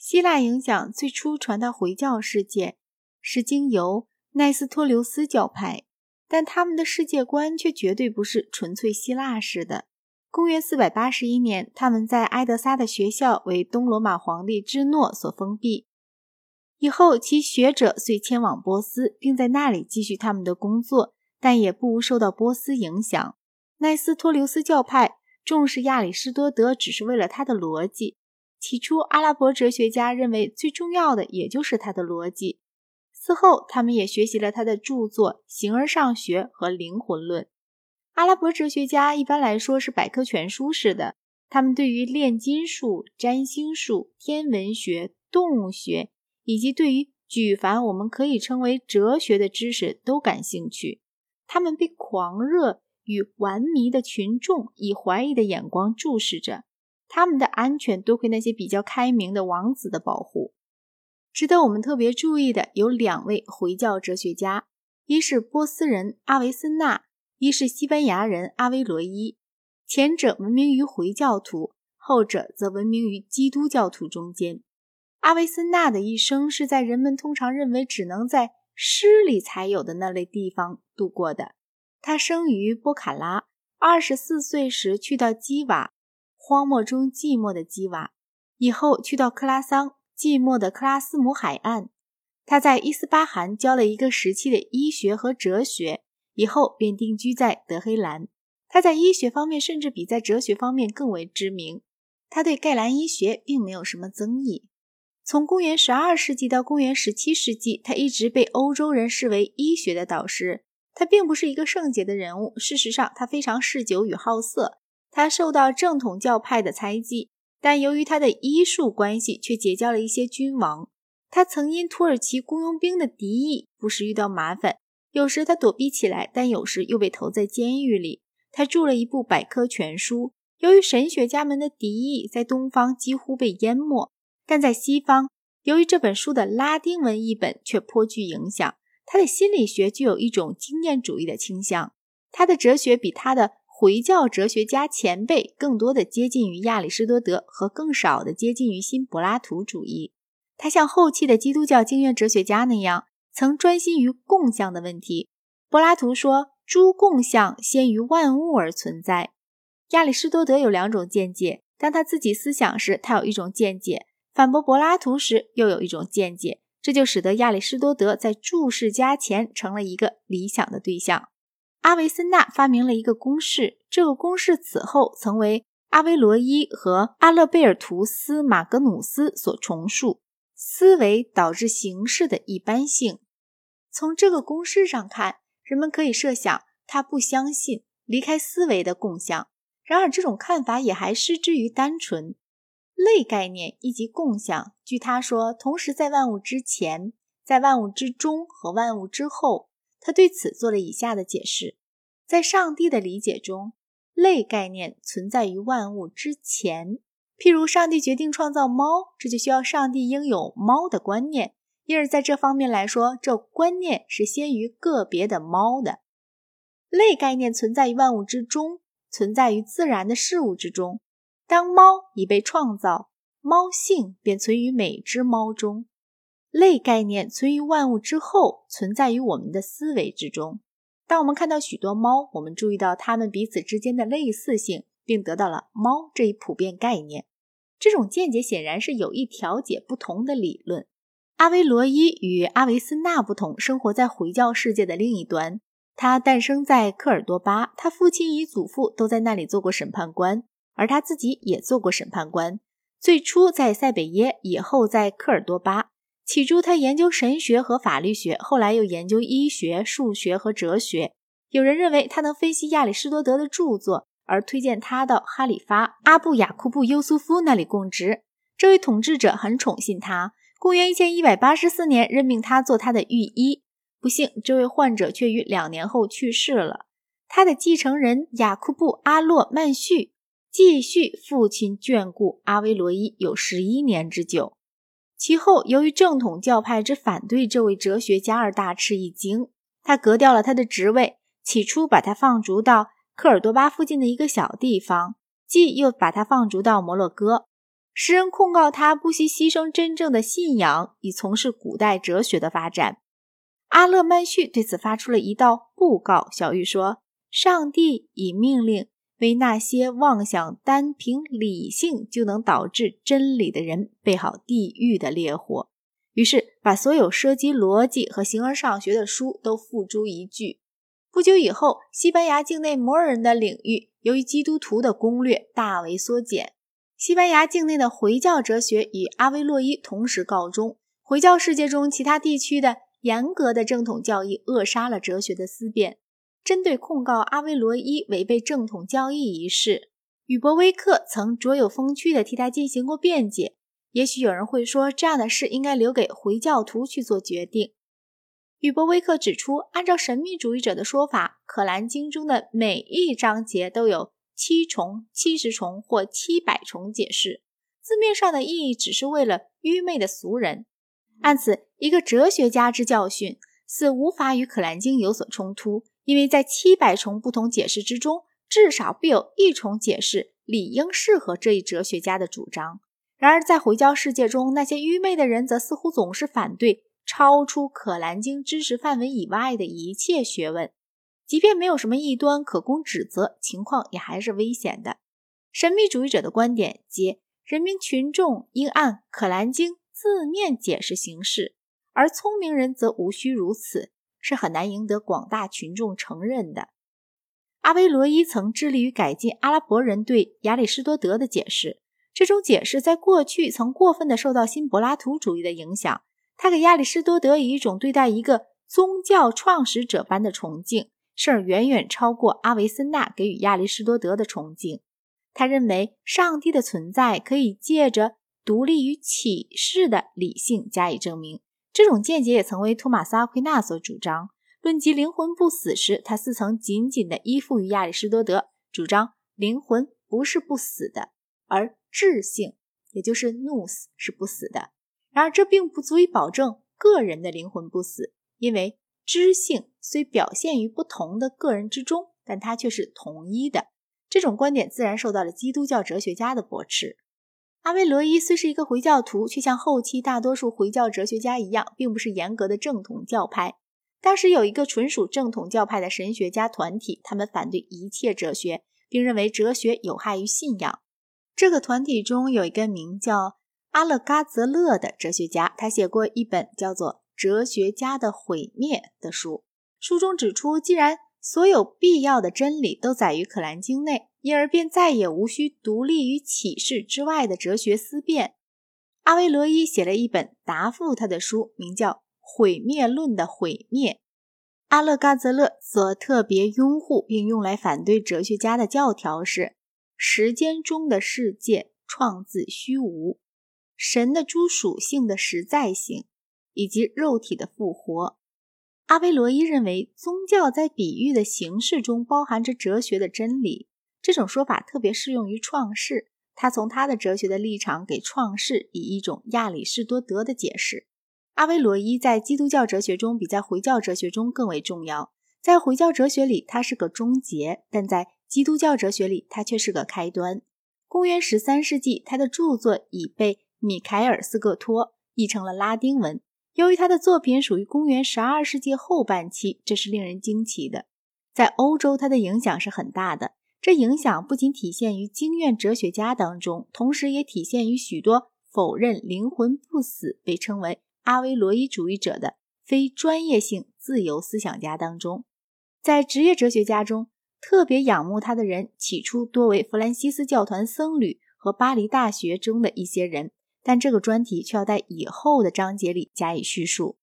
希腊影响最初传到回教世界，是经由奈斯托留斯教派，但他们的世界观却绝对不是纯粹希腊式的。公元481年，他们在埃德萨的学校为东罗马皇帝芝诺所封闭，以后其学者遂迁往波斯，并在那里继续他们的工作，但也不无受到波斯影响。奈斯托留斯教派重视亚里士多德，只是为了他的逻辑。起初，阿拉伯哲学家认为最重要的也就是他的逻辑。此后，他们也学习了他的著作《形而上学》和《灵魂论》。阿拉伯哲学家一般来说是百科全书式的，他们对于炼金术、占星术、天文学、动物学，以及对于举凡我们可以称为哲学的知识都感兴趣。他们被狂热与顽迷的群众以怀疑的眼光注视着。他们的安全多亏那些比较开明的王子的保护。值得我们特别注意的有两位回教哲学家，一是波斯人阿维森纳，一是西班牙人阿维罗伊。前者闻名于回教徒，后者则闻名于基督教徒中间。阿维森纳的一生是在人们通常认为只能在诗里才有的那类地方度过的。他生于波卡拉，二十四岁时去到基瓦。荒漠中寂寞的基瓦，以后去到克拉桑，寂寞的克拉斯姆海岸。他在伊斯巴罕教了一个时期的医学和哲学，以后便定居在德黑兰。他在医学方面甚至比在哲学方面更为知名。他对盖兰医学并没有什么争议。从公元十二世纪到公元十七世纪，他一直被欧洲人视为医学的导师。他并不是一个圣洁的人物，事实上，他非常嗜酒与好色。他受到正统教派的猜忌，但由于他的医术关系，却结交了一些君王。他曾因土耳其雇佣兵的敌意，不时遇到麻烦。有时他躲避起来，但有时又被投在监狱里。他著了一部百科全书，由于神学家们的敌意，在东方几乎被淹没，但在西方，由于这本书的拉丁文译本却颇具影响。他的心理学具有一种经验主义的倾向，他的哲学比他的。回教哲学家前辈更多的接近于亚里士多德，和更少的接近于新柏拉图主义。他像后期的基督教经验哲学家那样，曾专心于共相的问题。柏拉图说：“诸共相先于万物而存在。”亚里士多德有两种见解：当他自己思想时，他有一种见解；反驳柏拉图时，又有一种见解。这就使得亚里士多德在注释家前成了一个理想的对象。阿维森纳发明了一个公式，这个公式此后曾为阿维罗伊和阿勒贝尔图斯·马格努斯所重述。思维导致形式的一般性。从这个公式上看，人们可以设想他不相信离开思维的共相。然而，这种看法也还失之于单纯。类概念以及共相，据他说，同时在万物之前、在万物之中和万物之后。他对此做了以下的解释：在上帝的理解中，类概念存在于万物之前。譬如，上帝决定创造猫，这就需要上帝应有猫的观念，因而在这方面来说，这观念是先于个别的猫的。类概念存在于万物之中，存在于自然的事物之中。当猫已被创造，猫性便存于每只猫中。类概念存于万物之后，存在于我们的思维之中。当我们看到许多猫，我们注意到它们彼此之间的类似性，并得到了“猫”这一普遍概念。这种见解显然是有意调解不同的理论。阿维罗伊与阿维斯纳不同，生活在回教世界的另一端。他诞生在科尔多巴，他父亲与祖父都在那里做过审判官，而他自己也做过审判官。最初在塞北耶，以后在科尔多巴。起初，他研究神学和法律学，后来又研究医学、数学和哲学。有人认为他能分析亚里士多德的著作，而推荐他到哈里发阿布雅库布优苏夫那里供职。这位统治者很宠信他，公元一千一百八十四年任命他做他的御医。不幸，这位患者却于两年后去世了。他的继承人雅库布阿洛曼绪继续父亲眷顾阿维罗伊有十一年之久。其后，由于正统教派之反对这位哲学家而大吃一惊，他革掉了他的职位。起初，把他放逐到科尔多巴附近的一个小地方，既又把他放逐到摩洛哥。诗人控告他不惜牺牲真正的信仰以从事古代哲学的发展。阿勒曼绪对此发出了一道布告，小玉说：“上帝已命令为那些妄想单凭理性就能导致真理的人备好地狱的烈火。”于是把所有涉及逻辑和形而上学的书都付诸一炬。不久以后，西班牙境内摩尔人的领域由于基督徒的攻略大为缩减。西班牙境内的回教哲学与阿维洛伊同时告终。回教世界中其他地区的严格的正统教义扼杀了哲学的思辨。针对控告阿维罗伊违背正统教义一事，宇伯威克曾卓有风趣地替他进行过辩解。也许有人会说，这样的事应该留给回教徒去做决定。宇伯威克指出，按照神秘主义者的说法，《可兰经》中的每一章节都有。七重、七十重或七百重解释，字面上的意义只是为了愚昧的俗人。按此，一个哲学家之教训似无法与《可兰经》有所冲突，因为在七百重不同解释之中，至少必有一重解释理应适合这一哲学家的主张。然而，在回教世界中，那些愚昧的人则似乎总是反对超出《可兰经》知识范围以外的一切学问。即便没有什么异端可供指责，情况也还是危险的。神秘主义者的观点即人民群众应按《可兰经》字面解释行事，而聪明人则无需如此，是很难赢得广大群众承认的。阿维罗伊曾致力于改进阿拉伯人对亚里士多德的解释，这种解释在过去曾过分的受到新柏拉图主义的影响。他给亚里士多德以一种对待一个宗教创始者般的崇敬。甚而远远超过阿维森纳给予亚里士多德的崇敬。他认为上帝的存在可以借着独立于启示的理性加以证明。这种见解也曾为托马斯·阿奎那所主张。论及灵魂不死时，他似曾紧紧地依附于亚里士多德，主张灵魂不是不死的，而智性，也就是 nous 是不死的。然而，这并不足以保证个人的灵魂不死，因为。知性虽表现于不同的个人之中，但它却是统一的。这种观点自然受到了基督教哲学家的驳斥。阿维罗伊虽是一个回教徒，却像后期大多数回教哲学家一样，并不是严格的正统教派。当时有一个纯属正统教派的神学家团体，他们反对一切哲学，并认为哲学有害于信仰。这个团体中有一个名叫阿勒嘎泽勒的哲学家，他写过一本叫做。哲学家的毁灭的书，书中指出，既然所有必要的真理都在于《可兰经》内，因而便再也无需独立于启示之外的哲学思辨。阿维罗伊写了一本答复他的书，名叫《毁灭论的毁灭》。阿勒嘎泽勒所特别拥护并用来反对哲学家的教条是：时间中的世界创自虚无，神的诸属性的实在性。以及肉体的复活。阿维罗伊认为，宗教在比喻的形式中包含着哲学的真理。这种说法特别适用于创世。他从他的哲学的立场给创世以一种亚里士多德的解释。阿维罗伊在基督教哲学中比在回教哲学中更为重要。在回教哲学里，他是个终结；但在基督教哲学里，他却是个开端。公元十三世纪，他的著作已被米凯尔斯各托译成了拉丁文。由于他的作品属于公元十二世纪后半期，这是令人惊奇的。在欧洲，他的影响是很大的。这影响不仅体现于经验哲学家当中，同时也体现于许多否认灵魂不死、被称为阿维罗伊主义者的非专业性自由思想家当中。在职业哲学家中，特别仰慕他的人，起初多为弗兰西斯教团僧侣和巴黎大学中的一些人。但这个专题却要在以后的章节里加以叙述。